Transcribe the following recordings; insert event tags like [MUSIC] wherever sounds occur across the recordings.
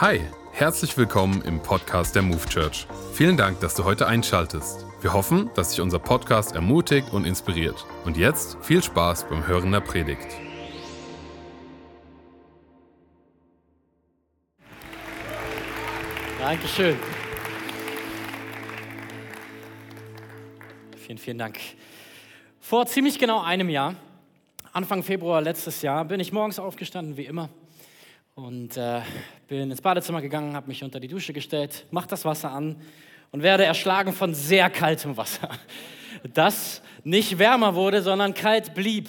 Hi, herzlich willkommen im Podcast der Move Church. Vielen Dank, dass du heute einschaltest. Wir hoffen, dass dich unser Podcast ermutigt und inspiriert. Und jetzt viel Spaß beim Hören der Predigt. Dankeschön. Vielen, vielen Dank. Vor ziemlich genau einem Jahr, Anfang Februar letztes Jahr, bin ich morgens aufgestanden, wie immer, und äh, bin ins Badezimmer gegangen, habe mich unter die Dusche gestellt, mach das Wasser an und werde erschlagen von sehr kaltem Wasser, [LAUGHS] das nicht wärmer wurde, sondern kalt blieb.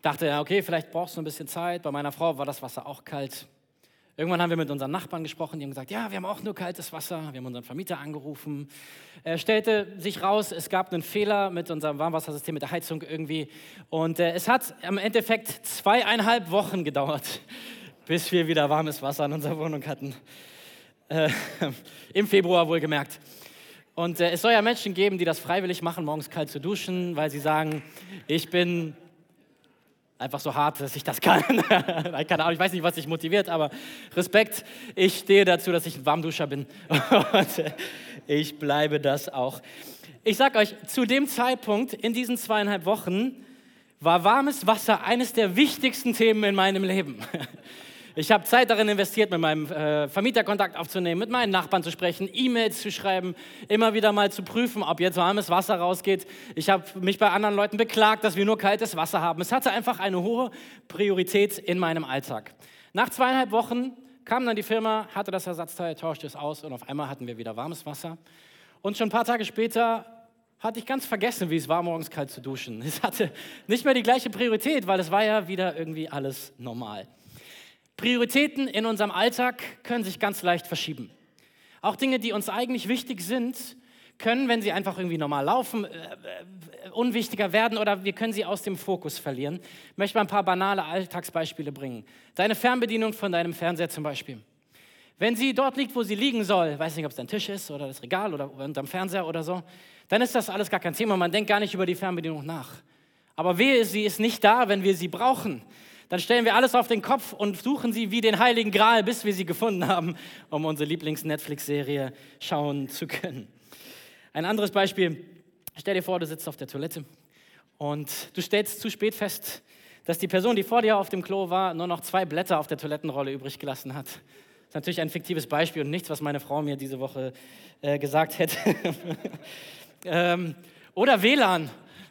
Dachte, okay, vielleicht brauchst du ein bisschen Zeit. Bei meiner Frau war das Wasser auch kalt. Irgendwann haben wir mit unseren Nachbarn gesprochen, die haben gesagt, ja, wir haben auch nur kaltes Wasser. Wir haben unseren Vermieter angerufen. Er stellte sich raus, es gab einen Fehler mit unserem Warmwassersystem, mit der Heizung irgendwie. Und äh, es hat im Endeffekt zweieinhalb Wochen gedauert, [LAUGHS] bis wir wieder warmes Wasser in unserer Wohnung hatten. Äh, [LAUGHS] Im Februar wohlgemerkt. Und äh, es soll ja Menschen geben, die das freiwillig machen, morgens kalt zu duschen, weil sie sagen, ich bin einfach so hart, dass ich das kann. [LAUGHS] Keine Ahnung, ich weiß nicht, was dich motiviert, aber Respekt. Ich stehe dazu, dass ich ein Warmduscher bin. [LAUGHS] Und ich bleibe das auch. Ich sag euch, zu dem Zeitpunkt in diesen zweieinhalb Wochen war warmes Wasser eines der wichtigsten Themen in meinem Leben. [LAUGHS] Ich habe Zeit darin investiert, mit meinem äh, Vermieter Kontakt aufzunehmen, mit meinen Nachbarn zu sprechen, E-Mails zu schreiben, immer wieder mal zu prüfen, ob jetzt warmes Wasser rausgeht. Ich habe mich bei anderen Leuten beklagt, dass wir nur kaltes Wasser haben. Es hatte einfach eine hohe Priorität in meinem Alltag. Nach zweieinhalb Wochen kam dann die Firma, hatte das Ersatzteil, tauschte es aus und auf einmal hatten wir wieder warmes Wasser. Und schon ein paar Tage später hatte ich ganz vergessen, wie es war, morgens kalt zu duschen. Es hatte nicht mehr die gleiche Priorität, weil es war ja wieder irgendwie alles normal. Prioritäten in unserem Alltag können sich ganz leicht verschieben. Auch Dinge, die uns eigentlich wichtig sind, können, wenn sie einfach irgendwie normal laufen, äh, äh, unwichtiger werden oder wir können sie aus dem Fokus verlieren. Ich möchte mal ein paar banale Alltagsbeispiele bringen. Deine Fernbedienung von deinem Fernseher zum Beispiel. Wenn sie dort liegt, wo sie liegen soll, weiß nicht, ob es dein Tisch ist oder das Regal oder unterm Fernseher oder so, dann ist das alles gar kein Thema. Man denkt gar nicht über die Fernbedienung nach. Aber wehe, sie ist nicht da, wenn wir sie brauchen dann stellen wir alles auf den Kopf und suchen sie wie den Heiligen Gral, bis wir sie gefunden haben, um unsere Lieblings-Netflix-Serie schauen zu können. Ein anderes Beispiel, stell dir vor, du sitzt auf der Toilette und du stellst zu spät fest, dass die Person, die vor dir auf dem Klo war, nur noch zwei Blätter auf der Toilettenrolle übrig gelassen hat. Das ist natürlich ein fiktives Beispiel und nichts, was meine Frau mir diese Woche äh, gesagt hätte. [LAUGHS] ähm, oder WLAN.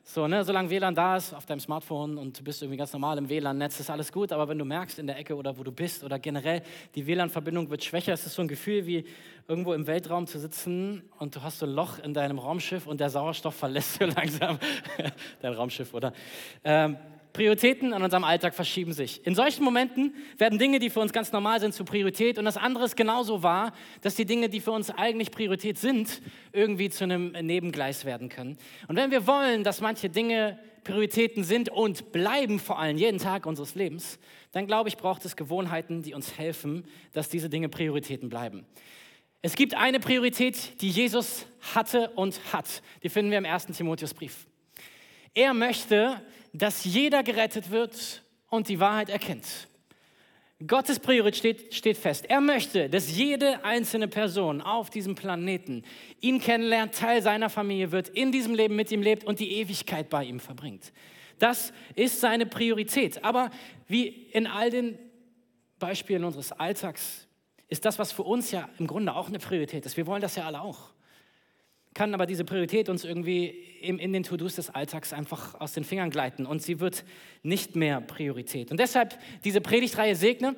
So, ne, solange WLAN da ist auf deinem Smartphone und du bist irgendwie ganz normal im WLAN-Netz, ist alles gut. Aber wenn du merkst in der Ecke oder wo du bist oder generell die WLAN-Verbindung wird schwächer, ist es so ein Gefühl wie irgendwo im Weltraum zu sitzen und du hast so ein Loch in deinem Raumschiff und der Sauerstoff verlässt so [LAUGHS] langsam dein Raumschiff, oder? Ähm, Prioritäten in unserem Alltag verschieben sich. In solchen Momenten werden Dinge, die für uns ganz normal sind, zu Priorität. Und das andere ist genauso wahr, dass die Dinge, die für uns eigentlich Priorität sind, irgendwie zu einem Nebengleis werden können. Und wenn wir wollen, dass manche Dinge Prioritäten sind und bleiben vor allem jeden Tag unseres Lebens, dann glaube ich, braucht es Gewohnheiten, die uns helfen, dass diese Dinge Prioritäten bleiben. Es gibt eine Priorität, die Jesus hatte und hat. Die finden wir im ersten Timotheusbrief. Er möchte, dass jeder gerettet wird und die Wahrheit erkennt. Gottes Priorität steht, steht, fest. Er möchte, dass jede einzelne Person auf diesem Planeten ihn kennenlernt, Teil seiner Familie wird, in diesem Leben mit ihm lebt und die Ewigkeit bei ihm verbringt. Das ist seine Priorität. Aber wie in all den Beispielen unseres Alltags ist das, was für uns ja im Grunde auch eine Priorität ist. Wir wollen das ja alle auch kann aber diese Priorität uns irgendwie in, in den To-Dos des Alltags einfach aus den Fingern gleiten und sie wird nicht mehr Priorität. Und deshalb diese Predigtreihe segne.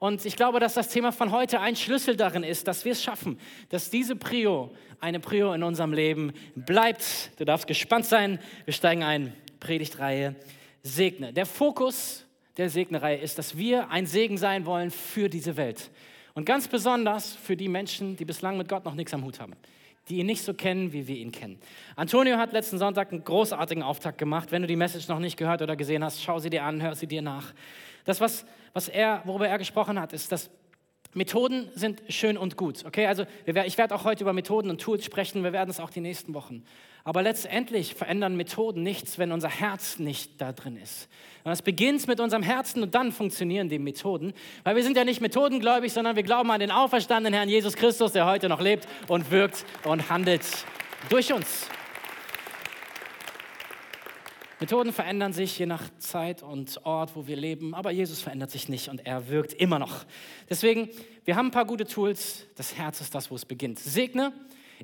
Und ich glaube, dass das Thema von heute ein Schlüssel darin ist, dass wir es schaffen, dass diese Prio eine Prio in unserem Leben bleibt. Du darfst gespannt sein. Wir steigen ein. Predigtreihe Segne. Der Fokus der Segnereihe ist, dass wir ein Segen sein wollen für diese Welt. Und ganz besonders für die Menschen, die bislang mit Gott noch nichts am Hut haben die ihn nicht so kennen, wie wir ihn kennen. Antonio hat letzten Sonntag einen großartigen Auftakt gemacht. Wenn du die Message noch nicht gehört oder gesehen hast, schau sie dir an, hör sie dir nach. Das, was, was er, worüber er gesprochen hat, ist, dass Methoden sind schön und gut, okay? Also ich werde auch heute über Methoden und Tools sprechen, wir werden es auch die nächsten Wochen. Aber letztendlich verändern Methoden nichts, wenn unser Herz nicht da drin ist. Und es beginnt mit unserem Herzen und dann funktionieren die Methoden, weil wir sind ja nicht methodengläubig, sondern wir glauben an den auferstandenen Herrn Jesus Christus, der heute noch lebt und wirkt und handelt durch uns. Methoden verändern sich je nach Zeit und Ort, wo wir leben, aber Jesus verändert sich nicht und er wirkt immer noch. Deswegen, wir haben ein paar gute Tools. Das Herz ist das, wo es beginnt. Segne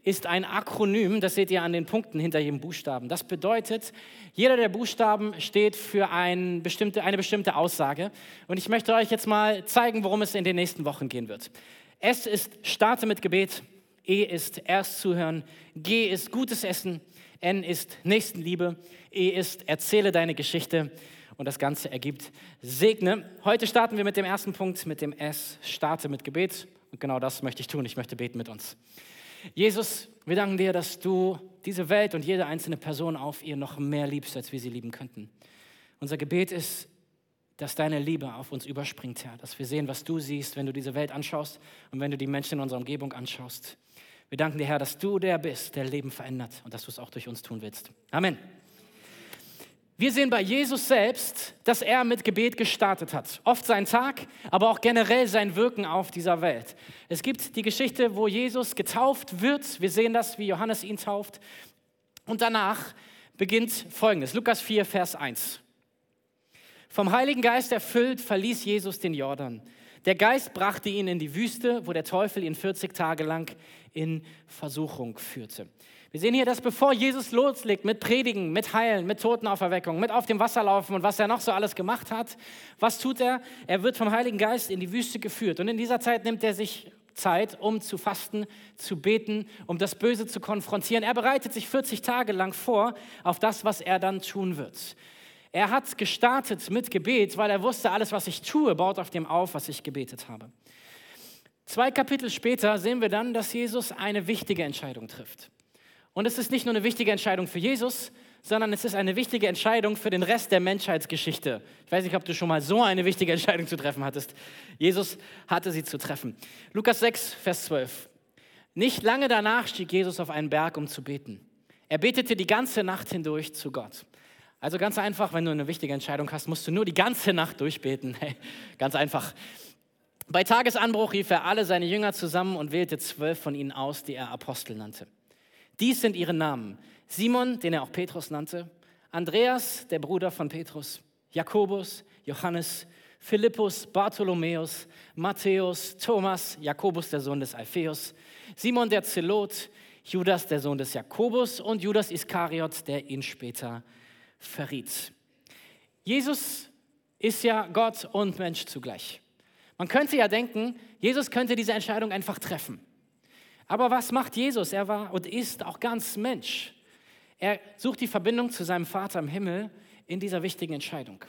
ist ein Akronym, das seht ihr an den Punkten hinter jedem Buchstaben. Das bedeutet, jeder der Buchstaben steht für ein bestimmte, eine bestimmte Aussage. Und ich möchte euch jetzt mal zeigen, worum es in den nächsten Wochen gehen wird. S ist starte mit Gebet, E ist erst zuhören, G ist gutes Essen, N ist Nächstenliebe, E ist erzähle deine Geschichte und das Ganze ergibt segne. Heute starten wir mit dem ersten Punkt, mit dem S, starte mit Gebet und genau das möchte ich tun. Ich möchte beten mit uns. Jesus, wir danken dir, dass du diese Welt und jede einzelne Person auf ihr noch mehr liebst, als wir sie lieben könnten. Unser Gebet ist, dass deine Liebe auf uns überspringt, Herr, dass wir sehen, was du siehst, wenn du diese Welt anschaust und wenn du die Menschen in unserer Umgebung anschaust. Wir danken dir, Herr, dass du der bist, der Leben verändert und dass du es auch durch uns tun willst. Amen. Wir sehen bei Jesus selbst, dass er mit Gebet gestartet hat. Oft sein Tag, aber auch generell sein Wirken auf dieser Welt. Es gibt die Geschichte, wo Jesus getauft wird. Wir sehen das, wie Johannes ihn tauft. Und danach beginnt Folgendes. Lukas 4, Vers 1. Vom Heiligen Geist erfüllt verließ Jesus den Jordan. Der Geist brachte ihn in die Wüste, wo der Teufel ihn 40 Tage lang in Versuchung führte. Wir sehen hier, dass bevor Jesus loslegt mit Predigen, mit Heilen, mit Totenauferweckung, mit auf dem Wasser laufen und was er noch so alles gemacht hat, was tut er? Er wird vom Heiligen Geist in die Wüste geführt. Und in dieser Zeit nimmt er sich Zeit, um zu fasten, zu beten, um das Böse zu konfrontieren. Er bereitet sich 40 Tage lang vor auf das, was er dann tun wird. Er hat gestartet mit Gebet, weil er wusste, alles, was ich tue, baut auf dem auf, was ich gebetet habe. Zwei Kapitel später sehen wir dann, dass Jesus eine wichtige Entscheidung trifft. Und es ist nicht nur eine wichtige Entscheidung für Jesus, sondern es ist eine wichtige Entscheidung für den Rest der Menschheitsgeschichte. Ich weiß nicht, ob du schon mal so eine wichtige Entscheidung zu treffen hattest. Jesus hatte sie zu treffen. Lukas 6, Vers 12. Nicht lange danach stieg Jesus auf einen Berg, um zu beten. Er betete die ganze Nacht hindurch zu Gott. Also ganz einfach, wenn du eine wichtige Entscheidung hast, musst du nur die ganze Nacht durchbeten. [LAUGHS] Ganz einfach. Bei Tagesanbruch rief er alle seine Jünger zusammen und wählte zwölf von ihnen aus, die er Apostel nannte. Dies sind ihre Namen. Simon, den er auch Petrus nannte, Andreas, der Bruder von Petrus, Jakobus, Johannes, Philippus, Bartholomäus, Matthäus, Thomas, Jakobus, der Sohn des Alpheus, Simon der Zelot, Judas, der Sohn des Jakobus und Judas Iskariot, der ihn später verriet. Jesus ist ja Gott und Mensch zugleich. Man könnte ja denken, Jesus könnte diese Entscheidung einfach treffen. Aber was macht Jesus? Er war und ist auch ganz Mensch. Er sucht die Verbindung zu seinem Vater im Himmel in dieser wichtigen Entscheidung.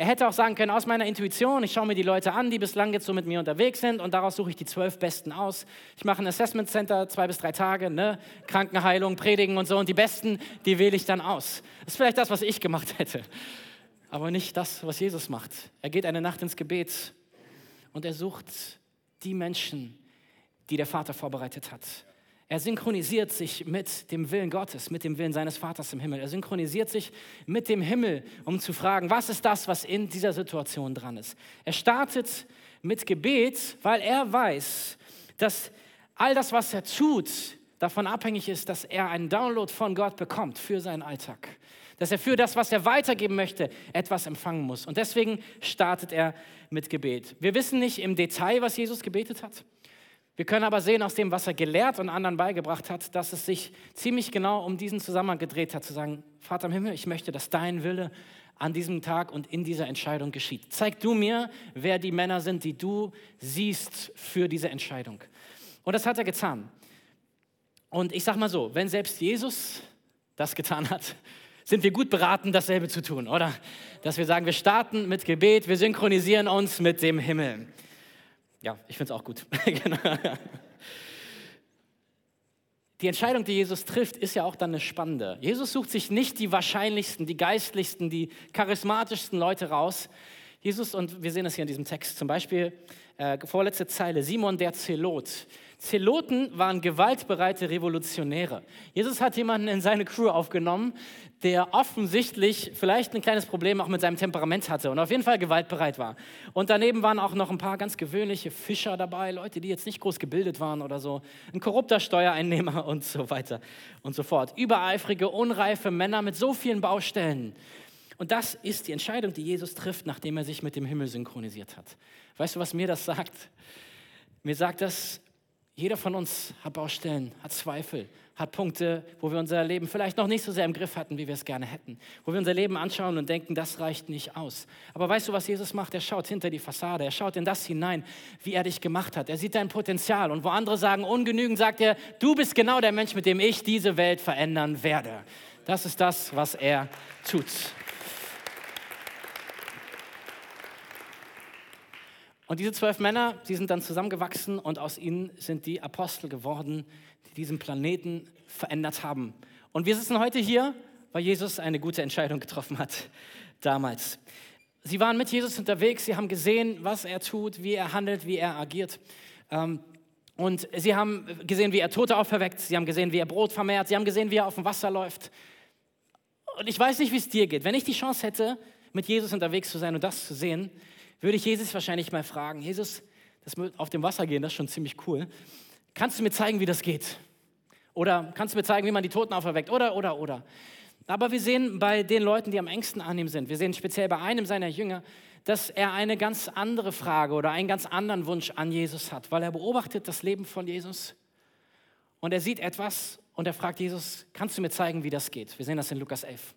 Er hätte auch sagen können, aus meiner Intuition, ich schaue mir die Leute an, die bislang jetzt so mit mir unterwegs sind und daraus suche ich die zwölf Besten aus. Ich mache ein Assessment Center, zwei bis drei Tage, ne? Krankenheilung, Predigen und so und die Besten, die wähle ich dann aus. Das ist vielleicht das, was ich gemacht hätte, aber nicht das, was Jesus macht. Er geht eine Nacht ins Gebet und er sucht die Menschen, die der Vater vorbereitet hat. Er synchronisiert sich mit dem Willen Gottes, mit dem Willen seines Vaters im Himmel. Er synchronisiert sich mit dem Himmel, um zu fragen, was ist das, was in dieser Situation dran ist. Er startet mit Gebet, weil er weiß, dass all das, was er tut, davon abhängig ist, dass er einen Download von Gott bekommt für seinen Alltag. Dass er für das, was er weitergeben möchte, etwas empfangen muss. Und deswegen startet er mit Gebet. Wir wissen nicht im Detail, was Jesus gebetet hat. Wir können aber sehen aus dem, was er gelehrt und anderen beigebracht hat, dass es sich ziemlich genau um diesen Zusammenhang gedreht hat, zu sagen, Vater im Himmel, ich möchte, dass dein Wille an diesem Tag und in dieser Entscheidung geschieht. Zeig du mir, wer die Männer sind, die du siehst für diese Entscheidung. Und das hat er getan. Und ich sage mal so, wenn selbst Jesus das getan hat, sind wir gut beraten, dasselbe zu tun, oder? Dass wir sagen, wir starten mit Gebet, wir synchronisieren uns mit dem Himmel. Ja, ich finde es auch gut. [LAUGHS] Genau. Die Entscheidung, die Jesus trifft, ist ja auch dann eine spannende. Jesus sucht sich nicht die wahrscheinlichsten, die geistlichsten, die charismatischsten Leute raus, Jesus, und wir sehen es hier in diesem Text, zum Beispiel äh, vorletzte Zeile, Simon der Zelot. Zeloten waren gewaltbereite Revolutionäre. Jesus hat jemanden in seine Crew aufgenommen, der offensichtlich vielleicht ein kleines Problem auch mit seinem Temperament hatte und auf jeden Fall gewaltbereit war. Und daneben waren auch noch ein paar ganz gewöhnliche Fischer dabei, Leute, die jetzt nicht groß gebildet waren oder so, ein korrupter Steuereinnehmer [LAUGHS] und so weiter und so fort. Übereifrige, unreife Männer mit so vielen Baustellen. Und das ist die Entscheidung, die Jesus trifft, nachdem er sich mit dem Himmel synchronisiert hat. Weißt du, was mir das sagt? Mir sagt das, jeder von uns hat Baustellen, hat Zweifel, hat Punkte, wo wir unser Leben vielleicht noch nicht so sehr im Griff hatten, wie wir es gerne hätten. Wo wir unser Leben anschauen und denken, das reicht nicht aus. Aber weißt du, was Jesus macht? Er schaut hinter die Fassade, er schaut in das hinein, wie er dich gemacht hat. Er sieht dein Potenzial. Und wo andere sagen, ungenügend, sagt er, du bist genau der Mensch, mit dem ich diese Welt verändern werde. Das ist das, was er tut. Und diese zwölf Männer, sie sind dann zusammengewachsen und aus ihnen sind die Apostel geworden, die diesen Planeten verändert haben. Und wir sitzen heute hier, weil Jesus eine gute Entscheidung getroffen hat [LAUGHS] damals. Sie waren mit Jesus unterwegs, sie haben gesehen, was er tut, wie er handelt, wie er agiert. Ähm, und sie haben gesehen, wie er Tote auferweckt, sie haben gesehen, wie er Brot vermehrt, sie haben gesehen, wie er auf dem Wasser läuft. Und ich weiß nicht, wie es dir geht. Wenn ich die Chance hätte, mit Jesus unterwegs zu sein und das zu sehen, würde ich Jesus wahrscheinlich mal fragen, Jesus, das auf dem Wasser gehen, das ist schon ziemlich cool. Kannst du mir zeigen, wie das geht? Oder kannst du mir zeigen, wie man die Toten auferweckt? Oder, oder, oder. Aber wir sehen bei den Leuten, die am engsten an ihm sind, wir sehen speziell bei einem seiner Jünger, dass er eine ganz andere Frage oder einen ganz anderen Wunsch an Jesus hat, weil er beobachtet das Leben von Jesus und er sieht etwas und er fragt Jesus, kannst du mir zeigen, wie das geht? Wir sehen das in Lukas 11.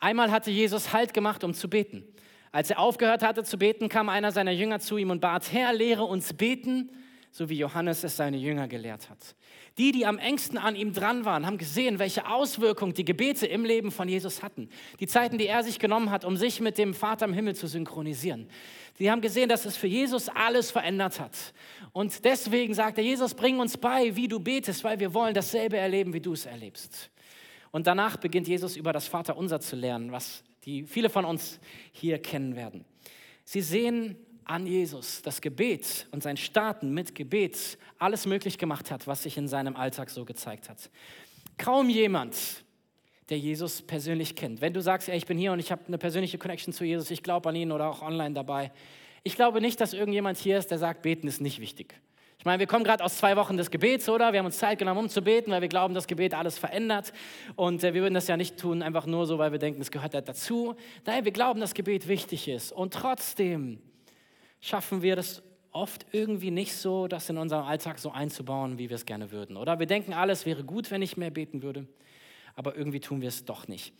Einmal hatte Jesus Halt gemacht, um zu beten. Als er aufgehört hatte zu beten, kam einer seiner Jünger zu ihm und bat, Herr, lehre uns beten, so wie Johannes es seine Jünger gelehrt hat. Die, die am engsten an ihm dran waren, haben gesehen, welche Auswirkungen die Gebete im Leben von Jesus hatten. Die Zeiten, die er sich genommen hat, um sich mit dem Vater im Himmel zu synchronisieren. Die haben gesehen, dass es für Jesus alles verändert hat. Und deswegen sagt er, Jesus, bring uns bei, wie du betest, weil wir wollen dasselbe erleben, wie du es erlebst. Und danach beginnt Jesus über das Vaterunser zu lernen, was die viele von uns hier kennen werden. Sie sehen an Jesus das Gebet und sein Starten mit Gebet alles möglich gemacht hat, was sich in seinem Alltag so gezeigt hat. Kaum jemand, der Jesus persönlich kennt. Wenn du sagst, ey, ich bin hier und ich habe eine persönliche Connection zu Jesus, ich glaube an ihn oder auch online dabei. Ich glaube nicht, dass irgendjemand hier ist, der sagt, beten ist nicht wichtig. Ich meine, wir kommen gerade aus zwei Wochen des Gebets, oder? Wir haben uns Zeit genommen, um zu beten, weil wir glauben, dass Gebet alles verändert. Und äh, wir würden das ja nicht tun, einfach nur so, weil wir denken, es gehört dazu. Nein, wir glauben, dass Gebet wichtig ist. Und trotzdem schaffen wir das oft irgendwie nicht so, das in unserem Alltag so einzubauen, wie wir es gerne würden. Oder wir denken, alles wäre gut, wenn ich mehr beten würde. Aber irgendwie tun wir es doch nicht.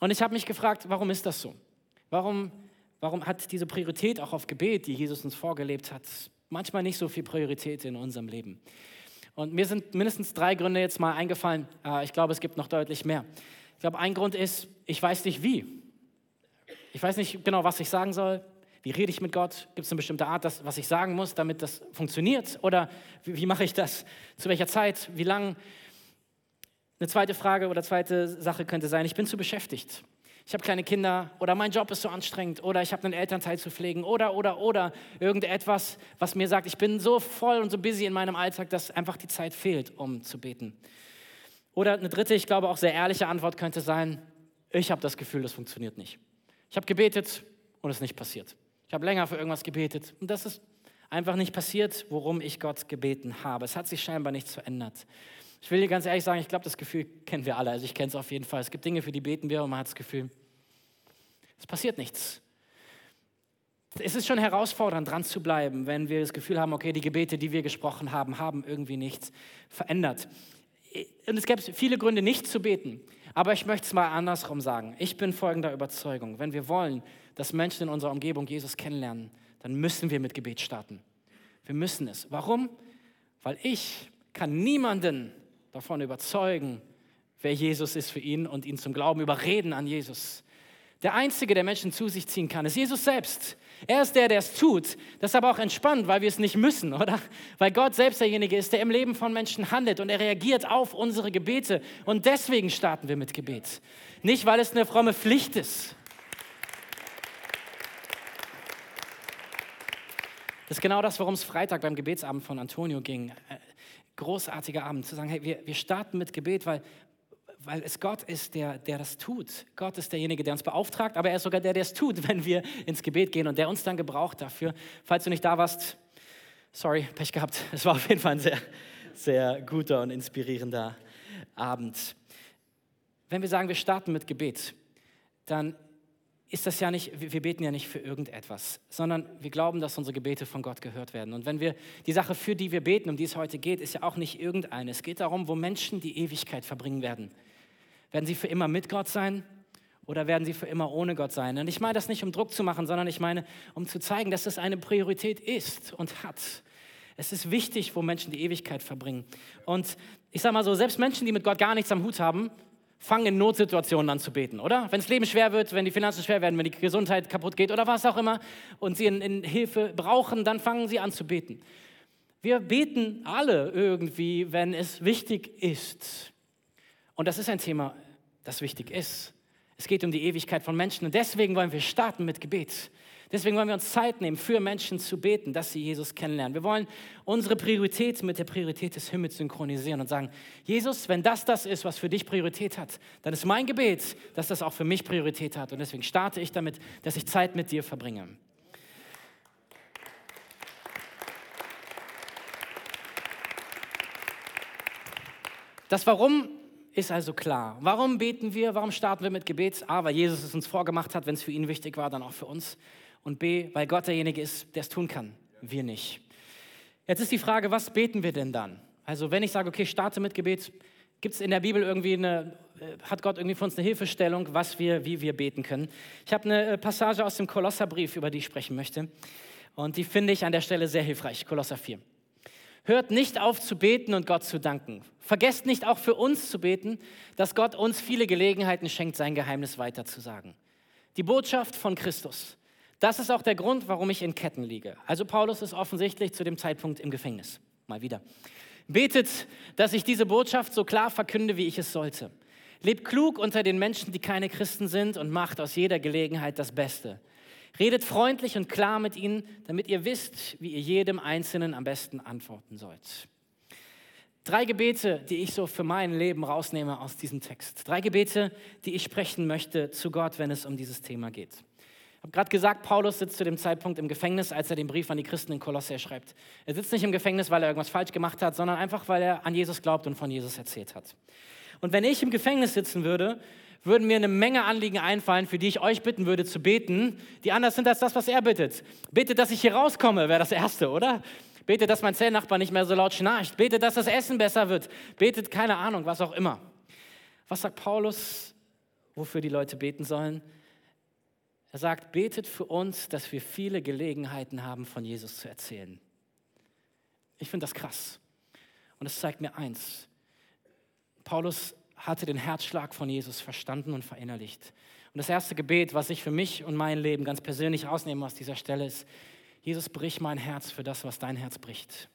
Und ich habe mich gefragt, warum ist das so? Warum, warum hat diese Priorität auch auf Gebet, die Jesus uns vorgelebt hat, manchmal nicht so viel Priorität in unserem Leben. Und mir sind mindestens drei Gründe jetzt mal eingefallen. Äh, ich glaube, es gibt noch deutlich mehr. Ich glaube, ein Grund ist, ich weiß nicht wie. Ich weiß nicht genau, was ich sagen soll. Wie rede ich mit Gott? Gibt es eine bestimmte Art, das, was ich sagen muss, damit das funktioniert? Oder wie, wie mache ich das? Zu welcher Zeit? Wie lang? Eine zweite Frage oder zweite Sache könnte sein, ich bin zu beschäftigt ich habe kleine Kinder oder mein Job ist so anstrengend oder ich habe einen Elternteil zu pflegen oder, oder, oder irgendetwas, was mir sagt, ich bin so voll und so busy in meinem Alltag, dass einfach die Zeit fehlt, um zu beten. Oder eine dritte, ich glaube auch sehr ehrliche Antwort könnte sein, ich habe das Gefühl, das funktioniert nicht. Ich habe gebetet und es ist nicht passiert. Ich habe länger für irgendwas gebetet und das ist einfach nicht passiert, worum ich Gott gebeten habe. Es hat sich scheinbar nichts verändert. Ich will dir ganz ehrlich sagen, ich glaube, das Gefühl kennen wir alle. Also ich kenne es auf jeden Fall. Es gibt Dinge, für die beten wir und man hat das Gefühl, es passiert nichts. Es ist schon herausfordernd, dran zu bleiben, wenn wir das Gefühl haben, okay, die Gebete, die wir gesprochen haben, haben irgendwie nichts verändert. Und es gäbe viele Gründe, nicht zu beten. Aber ich möchte es mal andersrum sagen. Ich bin folgender Überzeugung. Wenn wir wollen, dass Menschen in unserer Umgebung Jesus kennenlernen, dann müssen wir mit Gebet starten. Wir müssen es. Warum? Weil ich kann niemanden davon überzeugen, wer Jesus ist für ihn und ihn zum Glauben überreden an Jesus. Der Einzige, der Menschen zu sich ziehen kann, ist Jesus selbst. Er ist der, der es tut. Das ist aber auch entspannt, weil wir es nicht müssen, oder? Weil Gott selbst derjenige ist, der im Leben von Menschen handelt und er reagiert auf unsere Gebete. Und deswegen starten wir mit Gebet. Nicht, weil es eine fromme Pflicht ist. Das ist genau das, worum es Freitag beim Gebetsabend von Antonio ging. Großartiger Abend, zu sagen, hey, wir, wir starten mit Gebet, weil, weil es Gott ist, der, der das tut. Gott ist derjenige, der uns beauftragt, aber er ist sogar der, der es tut, [LAUGHS] wenn wir ins Gebet gehen und der uns dann gebraucht dafür. Falls du nicht da warst, sorry, Pech gehabt. Es war auf jeden Fall ein sehr, sehr guter und inspirierender Abend. Wenn wir sagen, wir starten mit Gebet, dann ist das ja nicht, wir beten ja nicht für irgendetwas, sondern wir glauben, dass unsere Gebete von Gott gehört werden. Und wenn wir die Sache, für die wir beten, um die es heute geht, ist ja auch nicht irgendeine. Es geht darum, wo Menschen die Ewigkeit verbringen werden. Werden sie für immer mit Gott sein oder werden sie für immer ohne Gott sein? Und ich meine das nicht, um Druck zu machen, sondern ich meine, um zu zeigen, dass es eine Priorität ist und hat. Es ist wichtig, wo Menschen die Ewigkeit verbringen. Und ich sage mal so, selbst Menschen, die mit Gott gar nichts am Hut haben, fangen in Notsituationen an zu beten, oder? Wenn das Leben schwer wird, wenn die Finanzen schwer werden, wenn die Gesundheit kaputt geht oder was auch immer und sie in, in Hilfe brauchen, dann fangen sie an zu beten. Wir beten alle irgendwie, wenn es wichtig ist. Und das ist ein Thema, das wichtig ist. Es geht um die Ewigkeit von Menschen und deswegen wollen wir starten mit Gebet. Deswegen wollen wir uns Zeit nehmen, für Menschen zu beten, dass sie Jesus kennenlernen. Wir wollen unsere Priorität mit der Priorität des Himmels synchronisieren und sagen, Jesus, wenn das das ist, was für dich Priorität hat, dann ist mein Gebet, dass das auch für mich Priorität hat. Und deswegen starte ich damit, dass ich Zeit mit dir verbringe. Das Warum ist also klar. Warum beten wir? Warum starten wir mit Gebet? A, weil Jesus es uns vorgemacht hat, wenn es für ihn wichtig war, dann auch für uns und B, weil Gott derjenige ist, der es tun kann, wir nicht. Jetzt ist die Frage, was beten wir denn dann? Also wenn ich sage, okay, starte mit Gebet, gibt es in der Bibel irgendwie eine, äh, hat Gott irgendwie für uns eine Hilfestellung, was wir, wie wir beten können? Ich habe eine äh, Passage aus dem Kolosserbrief, über die ich sprechen möchte. Und die finde ich an der Stelle sehr hilfreich, Kolosser 4. Hört nicht auf zu beten und Gott zu danken. Vergesst nicht auch für uns zu beten, dass Gott uns viele Gelegenheiten schenkt, sein Geheimnis weiterzusagen. Die Botschaft von Christus. Das ist auch der Grund, warum ich in Ketten liege. Also Paulus ist offensichtlich zu dem Zeitpunkt im Gefängnis. Mal wieder. Betet, dass ich diese Botschaft so klar verkünde, wie ich es sollte. Lebt klug unter den Menschen, die keine Christen sind und macht aus jeder Gelegenheit das Beste. Redet freundlich und klar mit ihnen, damit ihr wisst, wie ihr jedem Einzelnen am besten antworten sollt. Drei Gebete, die ich so für mein Leben rausnehme aus diesem Text. Drei Gebete, die ich sprechen möchte zu Gott, wenn es um dieses Thema geht habe gerade gesagt, Paulus sitzt zu dem Zeitpunkt im Gefängnis, als er den Brief an die Christen in Kolosse schreibt. Er sitzt nicht im Gefängnis, weil er irgendwas falsch gemacht hat, sondern einfach, weil er an Jesus glaubt und von Jesus erzählt hat. Und wenn ich im Gefängnis sitzen würde, würden mir eine Menge Anliegen einfallen, für die ich euch bitten würde zu beten, die anders sind als das, was er bittet. Betet, dass ich hier rauskomme, wäre das Erste, oder? Betet, dass mein Zellnachbar nicht mehr so laut schnarcht. Betet, dass das Essen besser wird. Betet, keine Ahnung, was auch immer. Was sagt Paulus, wofür die Leute beten sollen? Er sagt, betet für uns, dass wir viele Gelegenheiten haben, von Jesus zu erzählen. Ich finde das krass. Und es zeigt mir eins. Paulus hatte den Herzschlag von Jesus verstanden und verinnerlicht. Und das erste Gebet, was ich für mich und mein Leben ganz persönlich rausnehme aus dieser Stelle, ist, Jesus, brich mein Herz für das, was dein Herz bricht.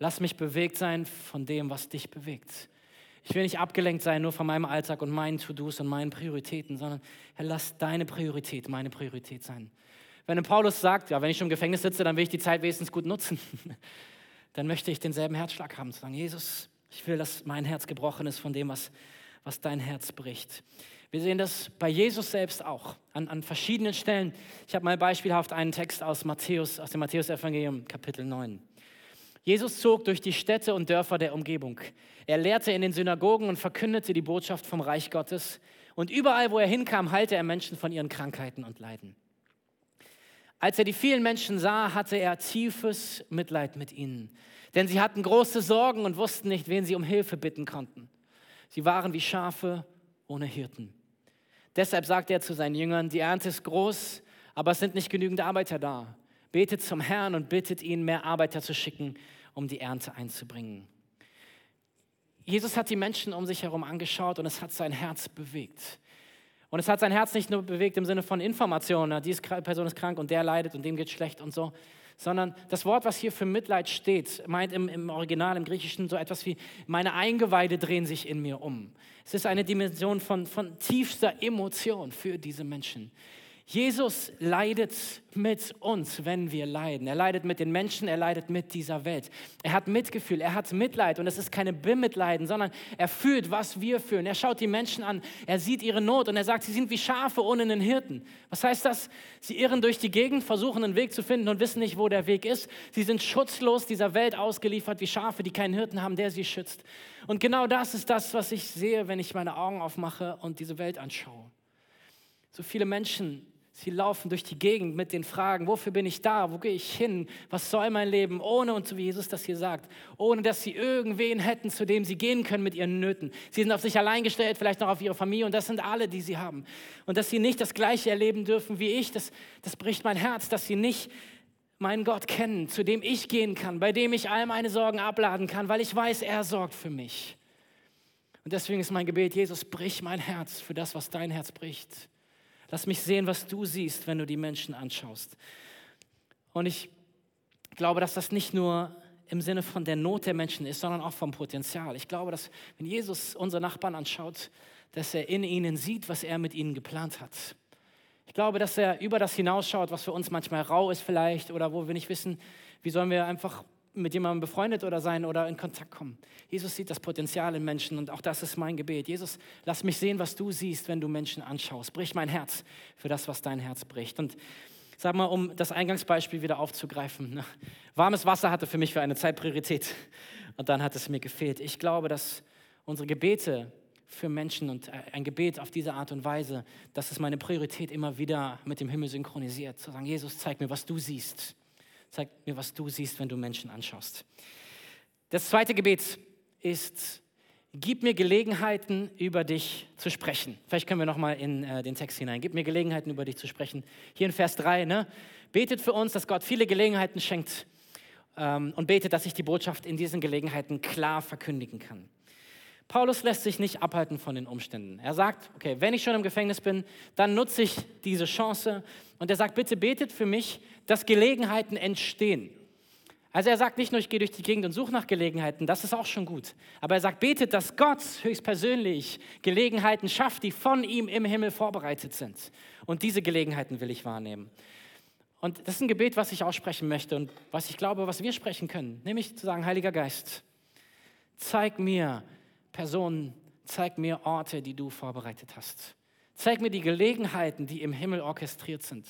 Lass mich bewegt sein von dem, was dich bewegt. Ich will nicht abgelenkt sein nur von meinem Alltag und meinen To-Dos und meinen Prioritäten, sondern Herr, lass deine Priorität meine Priorität sein. Wenn Paulus sagt, ja, wenn ich schon im Gefängnis sitze, dann will ich die Zeit wenigstens gut nutzen, [LAUGHS] dann möchte ich denselben Herzschlag haben, zu sagen, Jesus, ich will, dass mein Herz gebrochen ist von dem, was, was dein Herz bricht. Wir sehen das bei Jesus selbst auch, an, an verschiedenen Stellen. Ich habe mal beispielhaft einen Text aus Matthäus, aus dem Matthäus-Evangelium, Kapitel 9. Jesus zog durch die Städte und Dörfer der Umgebung. Er lehrte in den Synagogen und verkündete die Botschaft vom Reich Gottes. Und überall, wo er hinkam, heilte er Menschen von ihren Krankheiten und Leiden. Als er die vielen Menschen sah, hatte er tiefes Mitleid mit ihnen. Denn sie hatten große Sorgen und wussten nicht, wen sie um Hilfe bitten konnten. Sie waren wie Schafe ohne Hirten. Deshalb sagte er zu seinen Jüngern, die Ernte ist groß, aber es sind nicht genügend Arbeiter da. Betet zum Herrn und bittet ihn, mehr Arbeiter zu schicken, um die Ernte einzubringen. Jesus hat die Menschen um sich herum angeschaut und es hat sein Herz bewegt. Und es hat sein Herz nicht nur bewegt im Sinne von Informationen, diese Person ist krank und der leidet und dem geht schlecht und so, sondern das Wort, was hier für Mitleid steht, meint im, im Original, im Griechischen so etwas wie, meine Eingeweide drehen sich in mir um. Es ist eine Dimension von, von tiefster Emotion für diese Menschen. Jesus leidet mit uns, wenn wir leiden. Er leidet mit den Menschen, er leidet mit dieser Welt. Er hat Mitgefühl, er hat Mitleid und es ist keine Bemitleiden, sondern er fühlt, was wir fühlen. Er schaut die Menschen an, er sieht ihre Not und er sagt, sie sind wie Schafe ohne einen Hirten. Was heißt das? Sie irren durch die Gegend, versuchen einen Weg zu finden und wissen nicht, wo der Weg ist. Sie sind schutzlos dieser Welt ausgeliefert wie Schafe, die keinen Hirten haben, der sie schützt. Und genau das ist das, was ich sehe, wenn ich meine Augen aufmache und diese Welt anschaue. So viele Menschen Sie laufen durch die Gegend mit den Fragen, wofür bin ich da, wo gehe ich hin, was soll mein Leben, ohne, und so wie Jesus das hier sagt, ohne dass sie irgendwen hätten, zu dem sie gehen können mit ihren Nöten. Sie sind auf sich allein gestellt, vielleicht noch auf ihre Familie, und das sind alle, die sie haben. Und dass sie nicht das Gleiche erleben dürfen wie ich, das, das bricht mein Herz, dass sie nicht meinen Gott kennen, zu dem ich gehen kann, bei dem ich all meine Sorgen abladen kann, weil ich weiß, er sorgt für mich. Und deswegen ist mein Gebet, Jesus, brich mein Herz für das, was dein Herz bricht. Lass mich sehen, was du siehst, wenn du die Menschen anschaust. Und ich glaube, dass das nicht nur im Sinne von der Not der Menschen ist, sondern auch vom Potenzial. Ich glaube, dass wenn Jesus unsere Nachbarn anschaut, dass er in ihnen sieht, was er mit ihnen geplant hat. Ich glaube, dass er über das hinausschaut, was für uns manchmal rau ist vielleicht oder wo wir nicht wissen, wie sollen wir einfach mit jemandem befreundet oder sein oder in Kontakt kommen. Jesus sieht das Potenzial in Menschen und auch das ist mein Gebet. Jesus, lass mich sehen, was du siehst, wenn du Menschen anschaust. Brich mein Herz für das, was dein Herz bricht. Und sag mal, um das Eingangsbeispiel wieder aufzugreifen. Ne? Warmes Wasser hatte für mich für eine Zeit Priorität und dann hat es mir gefehlt. Ich glaube, dass unsere Gebete für Menschen und ein Gebet auf diese Art und Weise, dass es meine Priorität immer wieder mit dem Himmel synchronisiert. Zu sagen, Jesus, zeig mir, was du siehst. Zeig mir, was du siehst, wenn du Menschen anschaust. Das zweite Gebet ist, gib mir Gelegenheiten, über dich zu sprechen. Vielleicht können wir nochmal in äh, den Text hinein. Gib mir Gelegenheiten, über dich zu sprechen. Hier in Vers 3, ne? betet für uns, dass Gott viele Gelegenheiten schenkt ähm, und betet, dass ich die Botschaft in diesen Gelegenheiten klar verkündigen kann. Paulus lässt sich nicht abhalten von den Umständen. Er sagt, okay, wenn ich schon im Gefängnis bin, dann nutze ich diese Chance. Und er sagt, bitte betet für mich, dass Gelegenheiten entstehen. Also er sagt nicht nur, ich gehe durch die Gegend und suche nach Gelegenheiten, das ist auch schon gut. Aber er sagt, betet, dass Gott höchstpersönlich Gelegenheiten schafft, die von ihm im Himmel vorbereitet sind. Und diese Gelegenheiten will ich wahrnehmen. Und das ist ein Gebet, was ich aussprechen möchte und was ich glaube, was wir sprechen können. Nämlich zu sagen, Heiliger Geist, zeig mir, Personen, zeig mir Orte, die du vorbereitet hast. Zeig mir die Gelegenheiten, die im Himmel orchestriert sind.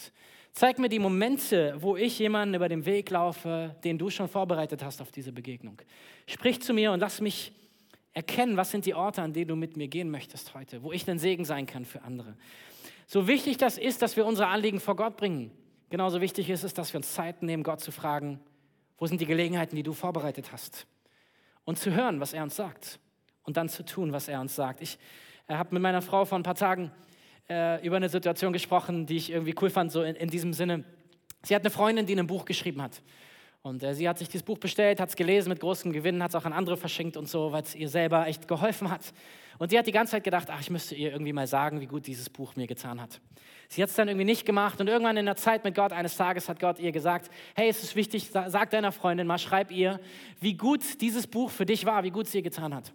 Zeig mir die Momente, wo ich jemanden über den Weg laufe, den du schon vorbereitet hast auf diese Begegnung. Sprich zu mir und lass mich erkennen, was sind die Orte, an denen du mit mir gehen möchtest heute, wo ich ein Segen sein kann für andere. So wichtig das ist, dass wir unsere Anliegen vor Gott bringen, genauso wichtig ist es, dass wir uns Zeit nehmen, Gott zu fragen, wo sind die Gelegenheiten, die du vorbereitet hast? Und zu hören, was er uns sagt und dann zu tun, was er uns sagt. Ich äh, habe mit meiner Frau vor ein paar Tagen äh, über eine Situation gesprochen, die ich irgendwie cool fand, so in, in, diesem Sinne. Sie hat eine Freundin, die ein Buch geschrieben hat. Und äh, sie hat sich dieses Buch bestellt, hat es gelesen mit großem Gewinn, hat es auch an andere verschenkt und so, weil es ihr selber echt geholfen hat. Und sie hat die ganze Zeit gedacht, ach, ich müsste ihr irgendwie mal sagen, wie gut dieses Buch mir getan hat. Sie hat es dann irgendwie nicht gemacht und irgendwann in der Zeit mit Gott, eines Tages hat Gott ihr gesagt, hey, es ist wichtig, sag deiner Freundin mal, schreib ihr, wie gut dieses Buch für dich war, wie gut es ihr getan hat.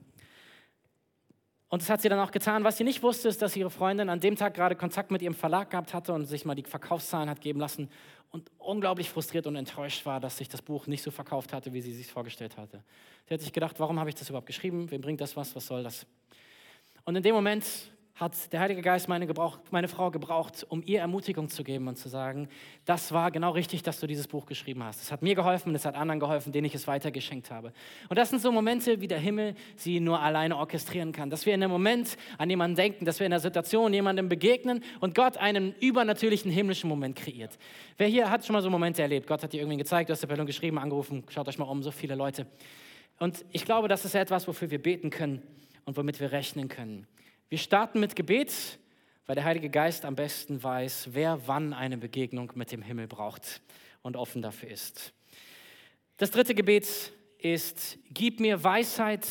Und das hat sie dann auch getan. Was sie nicht wusste, ist, dass ihre Freundin an dem Tag gerade Kontakt mit ihrem Verlag gehabt hatte und sich mal die Verkaufszahlen hat geben lassen und unglaublich frustriert und enttäuscht war, dass sich das Buch nicht so verkauft hatte, wie sie sich vorgestellt hatte. Sie hat sich gedacht, warum habe ich das überhaupt geschrieben? Wem bringt das was? Was soll das? Und in dem Moment hat der Heilige Geist meine, gebraucht, meine Frau gebraucht, um ihr Ermutigung zu geben und zu sagen, das war genau richtig, dass du dieses Buch geschrieben hast. Es hat mir geholfen es hat anderen geholfen, denen ich es weitergeschenkt habe. Und das sind so Momente, wie der Himmel sie nur alleine orchestrieren kann. Dass wir in einem Moment an jemanden denken, dass wir in einer Situation jemandem begegnen und Gott einen übernatürlichen himmlischen Moment kreiert. Wer hier hat schon mal so Momente erlebt? Gott hat dir irgendwie gezeigt, du hast der Person geschrieben, angerufen, schaut euch mal um, so viele Leute. Und ich glaube, das ist etwas, wofür wir beten können und womit wir rechnen können. Wir starten mit Gebet, weil der Heilige Geist am besten weiß, wer wann eine Begegnung mit dem Himmel braucht und offen dafür ist. Das dritte Gebet ist, gib mir Weisheit,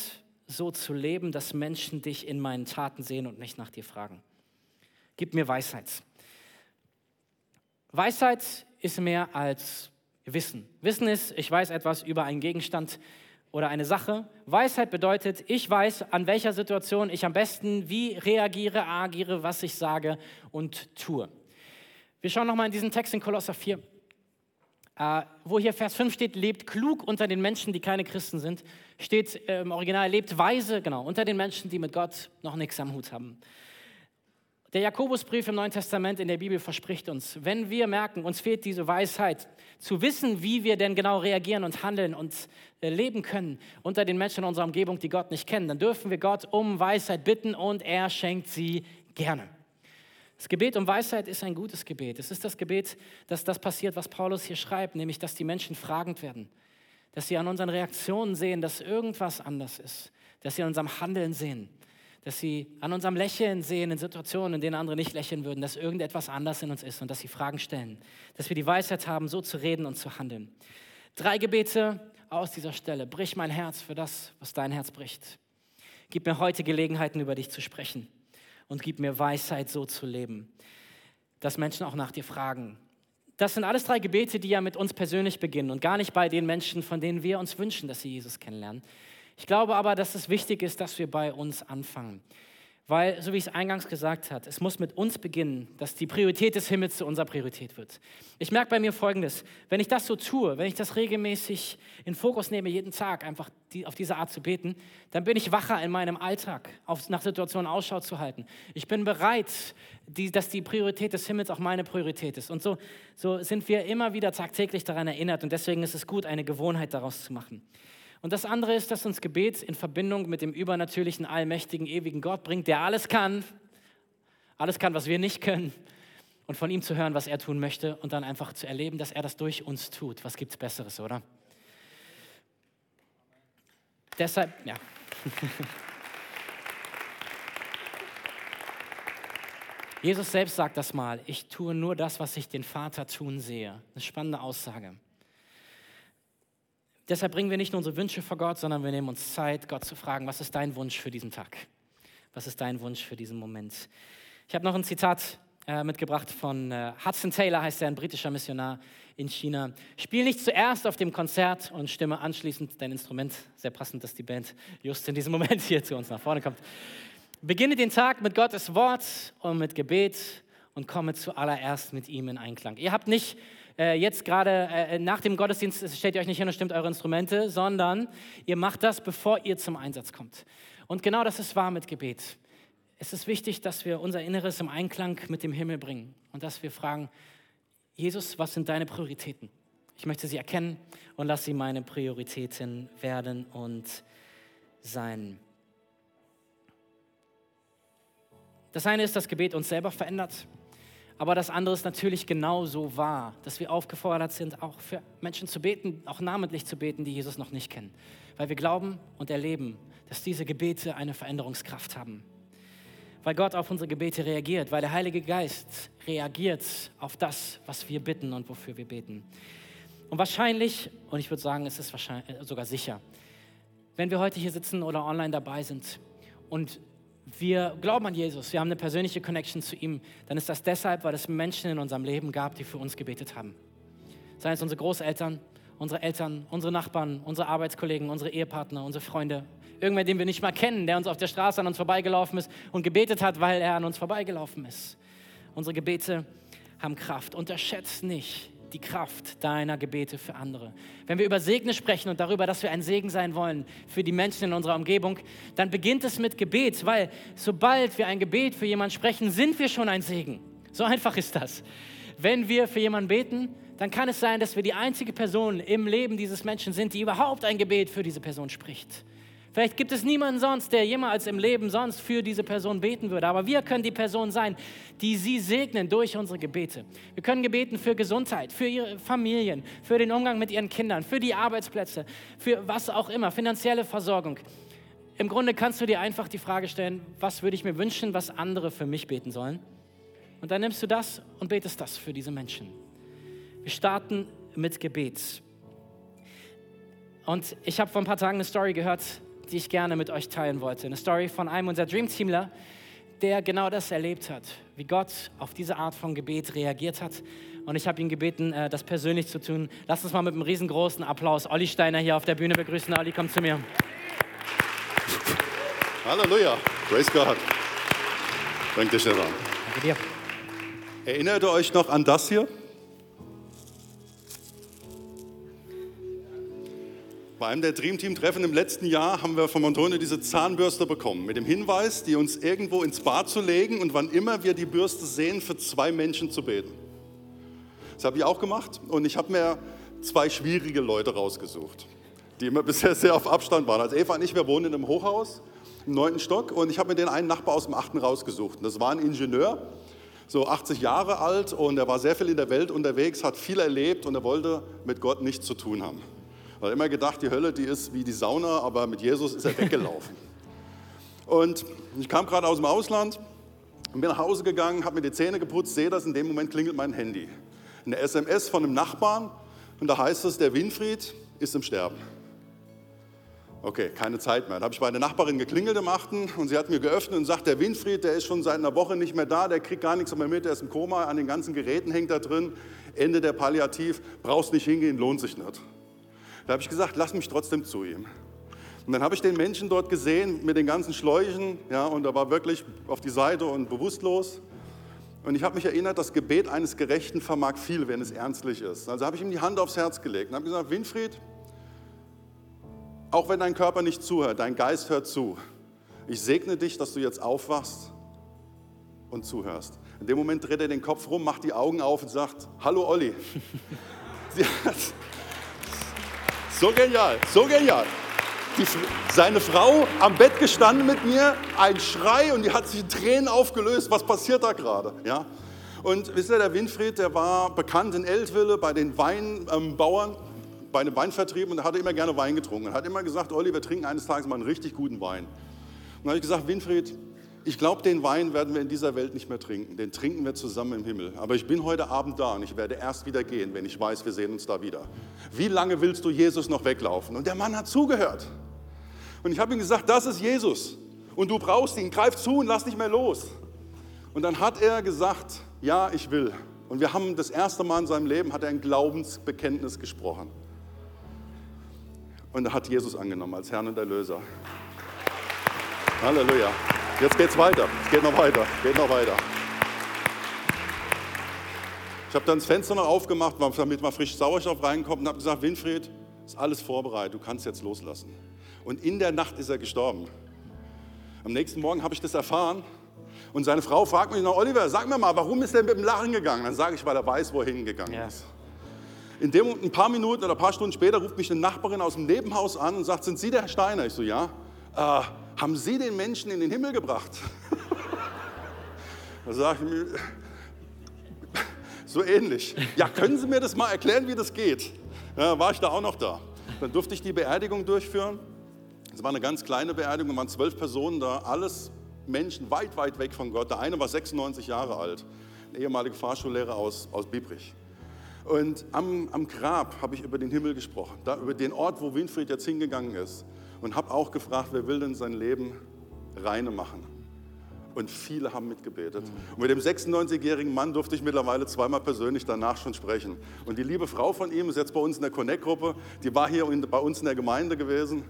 so zu leben, dass Menschen dich in meinen Taten sehen und nicht nach dir fragen. Gib mir Weisheit. Weisheit ist mehr als Wissen. Wissen ist, ich weiß etwas über einen Gegenstand, oder eine Sache. Weisheit bedeutet, ich weiß, an welcher Situation ich am besten wie reagiere, agiere, was ich sage und tue. Wir schauen nochmal in diesen Text in Kolosser 4, äh, wo hier Vers 5 steht, lebt klug unter den Menschen, die keine Christen sind. Steht äh, im Original, lebt weise, genau, unter den Menschen, die mit Gott noch nichts am Hut haben. Der Jakobusbrief im Neuen Testament in der Bibel verspricht uns, wenn wir merken, uns fehlt diese Weisheit, zu wissen, wie wir denn genau reagieren und handeln und äh, leben können unter den Menschen in unserer Umgebung, die Gott nicht kennen, dann dürfen wir Gott um Weisheit bitten und er schenkt sie gerne. Das Gebet um Weisheit ist ein gutes Gebet. Es ist das Gebet, dass das passiert, was Paulus hier schreibt, nämlich dass die Menschen fragend werden, dass sie an unseren Reaktionen sehen, dass irgendwas anders ist, dass sie an unserem Handeln sehen dass sie an unserem Lächeln sehen in Situationen, in denen andere nicht lächeln würden, dass irgendetwas anders in uns ist und dass sie Fragen stellen, dass wir die Weisheit haben, so zu reden und zu handeln. Drei Gebete aus dieser Stelle. Brich mein Herz für das, was dein Herz bricht. Gib mir heute Gelegenheiten, über dich zu sprechen und gib mir Weisheit, so zu leben, dass Menschen auch nach dir fragen. Das sind alles drei Gebete, die ja mit uns persönlich beginnen und gar nicht bei den Menschen, von denen wir uns wünschen, dass sie Jesus kennenlernen. Ich glaube aber, dass es wichtig ist, dass wir bei uns anfangen. Weil, so wie ich es eingangs gesagt habe, es muss mit uns beginnen, dass die Priorität des Himmels zu unserer Priorität wird. Ich merke bei mir Folgendes, wenn ich das so tue, wenn ich das regelmäßig in Fokus nehme, jeden Tag einfach die, auf diese Art zu beten, dann bin ich wacher in meinem Alltag, auf, nach Situationen Ausschau zu halten. Ich bin bereit, die, dass die Priorität des Himmels auch meine Priorität ist. Und so, so sind wir immer wieder tagtäglich daran erinnert und deswegen ist es gut, eine Gewohnheit daraus zu machen. Und das andere ist, dass uns Gebet in Verbindung mit dem übernatürlichen, allmächtigen, ewigen Gott bringt, der alles kann, alles kann, was wir nicht können. Und von ihm zu hören, was er tun möchte und dann einfach zu erleben, dass er das durch uns tut. Was gibt es Besseres, oder? Deshalb, ja. [LAUGHS] Jesus selbst sagt das mal, ich tue nur das, was ich den Vater tun sehe. Eine spannende Aussage. Deshalb bringen wir nicht nur unsere Wünsche vor Gott, sondern wir nehmen uns Zeit, Gott zu fragen, was ist dein Wunsch für diesen Tag? Was ist dein Wunsch für diesen Moment? Ich habe noch ein Zitat äh, mitgebracht von äh, Hudson Taylor, heißt er, ein britischer Missionar in China. Spiel nicht zuerst auf dem Konzert und stimme anschließend dein Instrument. Sehr passend, dass die Band just in diesem [LAUGHS] Moment hier zu uns nach vorne kommt. Beginne den Tag mit Gottes Wort und mit Gebet und komme zuallererst mit ihm in Einklang. Ihr habt nicht äh, jetzt gerade äh, nach dem Gottesdienst stellt ihr euch nicht hin und stimmt eure Instrumente, sondern ihr macht das, bevor ihr zum Einsatz kommt. Und genau das ist wahr mit Gebet. Es ist wichtig, dass wir unser Inneres im Einklang mit dem Himmel bringen und dass wir fragen, Jesus, was sind deine Prioritäten? Ich möchte sie erkennen und lass sie meine Prioritäten werden und sein. Das eine ist, dass Gebet uns selber verändert. Aber das andere ist natürlich genauso wahr, dass wir aufgefordert sind, auch für Menschen zu beten, auch namentlich zu beten, die Jesus noch nicht kennen. Weil wir glauben und erleben, dass diese Gebete eine Veränderungskraft haben. Weil Gott auf unsere Gebete reagiert, weil der Heilige Geist reagiert auf das, was wir bitten und wofür wir beten. Und wahrscheinlich, und ich würde sagen, es ist sogar sicher, wenn wir heute hier sitzen oder online dabei sind und wir glauben an Jesus, wir haben eine persönliche Connection zu ihm, dann ist das deshalb, weil es Menschen in unserem Leben gab, die für uns gebetet haben. Seien es unsere Großeltern, unsere Eltern, unsere Nachbarn, unsere Arbeitskollegen, unsere Ehepartner, unsere Freunde, irgendwer, den wir nicht mal kennen, der uns auf der Straße an uns vorbeigelaufen ist und gebetet hat, weil er an uns vorbeigelaufen ist. Unsere Gebete haben Kraft. Unterschätzt nicht, die Kraft deiner Gebete für andere. Wenn wir über Segne sprechen und darüber, dass wir ein Segen sein wollen für die Menschen in unserer Umgebung, dann beginnt es mit Gebet, weil sobald wir ein Gebet für jemanden sprechen, sind wir schon ein Segen. So einfach ist das. Wenn wir für jemanden beten, dann kann es sein, dass wir die einzige Person im Leben dieses Menschen sind, die überhaupt ein Gebet für diese Person spricht. Vielleicht gibt es niemanden sonst, der jemals im Leben sonst für diese Person beten würde. Aber wir können die Person sein, die sie segnen durch unsere Gebete. Wir können gebeten für Gesundheit, für ihre Familien, für den Umgang mit ihren Kindern, für die Arbeitsplätze, für was auch immer, finanzielle Versorgung. Im Grunde kannst du dir einfach die Frage stellen, was würde ich mir wünschen, was andere für mich beten sollen? Und dann nimmst du das und betest das für diese Menschen. Wir starten mit Gebet. Und ich habe vor ein paar Tagen eine Story gehört, die ich gerne mit euch teilen wollte. Eine Story von einem unserer Dreamteamler, der genau das erlebt hat, wie Gott auf diese Art von Gebet reagiert hat. Und ich habe ihn gebeten, äh, das persönlich zu tun. Lass uns mal mit einem riesengroßen Applaus Olli Steiner hier auf der Bühne begrüßen. Olli, komm zu mir. Halleluja. Praise God. Danke dir, Stefan. Danke dir. Erinnert ihr euch noch an das hier? Bei einem der Dream Team Treffen im letzten Jahr haben wir von Montone diese Zahnbürste bekommen, mit dem Hinweis, die uns irgendwo ins Bad zu legen und wann immer wir die Bürste sehen, für zwei Menschen zu beten. Das habe ich auch gemacht und ich habe mir zwei schwierige Leute rausgesucht, die immer [LAUGHS] bisher sehr auf Abstand waren. Als Eva und ich, wir wohnen in einem Hochhaus im neunten Stock und ich habe mir den einen Nachbar aus dem achten rausgesucht. Das war ein Ingenieur, so 80 Jahre alt und er war sehr viel in der Welt unterwegs, hat viel erlebt und er wollte mit Gott nichts zu tun haben. Hat immer gedacht, die Hölle, die ist wie die Sauna, aber mit Jesus ist er weggelaufen. [LAUGHS] und ich kam gerade aus dem Ausland und bin nach Hause gegangen, habe mir die Zähne geputzt, sehe das, in dem Moment klingelt mein Handy. Eine SMS von einem Nachbarn und da heißt es, der Winfried ist im Sterben. Okay, keine Zeit mehr. Da habe ich bei einer Nachbarin geklingelt im Achten und sie hat mir geöffnet und sagt, der Winfried, der ist schon seit einer Woche nicht mehr da, der kriegt gar nichts mehr mit, der ist im Koma, an den ganzen Geräten hängt er drin, Ende der Palliativ, brauchst nicht hingehen, lohnt sich nicht. Da habe ich gesagt, lass mich trotzdem zu ihm. Und dann habe ich den Menschen dort gesehen mit den ganzen Schläuchen, ja, und er war wirklich auf die Seite und bewusstlos. Und ich habe mich erinnert, das Gebet eines Gerechten vermag viel, wenn es ernstlich ist. Also habe ich ihm die Hand aufs Herz gelegt und habe gesagt, Winfried, auch wenn dein Körper nicht zuhört, dein Geist hört zu. Ich segne dich, dass du jetzt aufwachst und zuhörst. In dem Moment dreht er den Kopf rum, macht die Augen auf und sagt, hallo Olli. [LAUGHS] Sie hat, so genial, so genial. Die, seine Frau am Bett gestanden mit mir, ein Schrei und die hat sich in Tränen aufgelöst. Was passiert da gerade? Ja? Und wisst ihr, der Winfried, der war bekannt in Eltville bei den Weinbauern, ähm, bei einem Weinvertrieb und hatte immer gerne Wein getrunken. Er hat immer gesagt, Olli, wir trinken eines Tages mal einen richtig guten Wein. Und dann habe ich gesagt, Winfried, ich glaube, den Wein werden wir in dieser Welt nicht mehr trinken. Den trinken wir zusammen im Himmel. Aber ich bin heute Abend da und ich werde erst wieder gehen, wenn ich weiß, wir sehen uns da wieder. Wie lange willst du Jesus noch weglaufen? Und der Mann hat zugehört. Und ich habe ihm gesagt, das ist Jesus. Und du brauchst ihn. Greif zu und lass nicht mehr los. Und dann hat er gesagt, ja, ich will. Und wir haben das erste Mal in seinem Leben hat er ein Glaubensbekenntnis gesprochen. Und er hat Jesus angenommen als Herrn und Erlöser. Halleluja. Jetzt geht's weiter. Es geht noch weiter. Geht noch weiter. Ich habe dann das Fenster noch aufgemacht, damit mal frisch Sauerstoff reinkommt und habe gesagt, Winfried, ist alles vorbereitet, du kannst jetzt loslassen. Und in der Nacht ist er gestorben. Am nächsten Morgen habe ich das erfahren und seine Frau fragt mich noch, Oliver, sag mir mal, warum ist er mit dem Lachen gegangen? Dann sage ich, weil er weiß, wo er hingegangen ja. ist. In dem ein paar Minuten oder ein paar Stunden später ruft mich eine Nachbarin aus dem Nebenhaus an und sagt, sind Sie der Herr Steiner? Ich so, ja. Äh, haben Sie den Menschen in den Himmel gebracht? [LAUGHS] da sage ich mir, so ähnlich. Ja, können Sie mir das mal erklären, wie das geht? Ja, war ich da auch noch da. Dann durfte ich die Beerdigung durchführen. Es war eine ganz kleine Beerdigung, waren zwölf Personen da, alles Menschen weit, weit weg von Gott. Der eine war 96 Jahre alt, ein ehemaliger Fahrschullehrer aus, aus Biebrich. Und am, am Grab habe ich über den Himmel gesprochen, da, über den Ort, wo Winfried jetzt hingegangen ist und habe auch gefragt, wer will denn sein Leben reine machen? Und viele haben mitgebetet. Und mit dem 96-jährigen Mann durfte ich mittlerweile zweimal persönlich danach schon sprechen. Und die liebe Frau von ihm ist jetzt bei uns in der Connect-Gruppe, die war hier bei uns in der Gemeinde gewesen,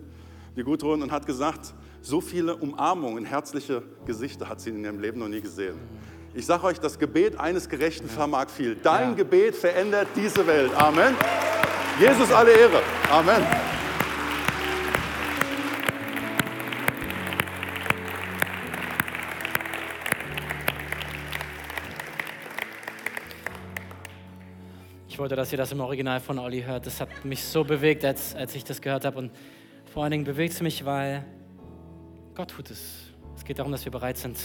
die Gudrun, und hat gesagt, so viele Umarmungen, herzliche Gesichter hat sie in ihrem Leben noch nie gesehen. Ich sage euch, das Gebet eines Gerechten vermag viel. Dein ja. Gebet verändert diese Welt. Amen. Jesus alle Ehre. Amen. Wollte, dass ihr das im Original von Olli hört. Das hat mich so bewegt, als, als ich das gehört habe. Und vor allen Dingen bewegt es mich, weil Gott tut es. Es geht darum, dass wir bereit sind,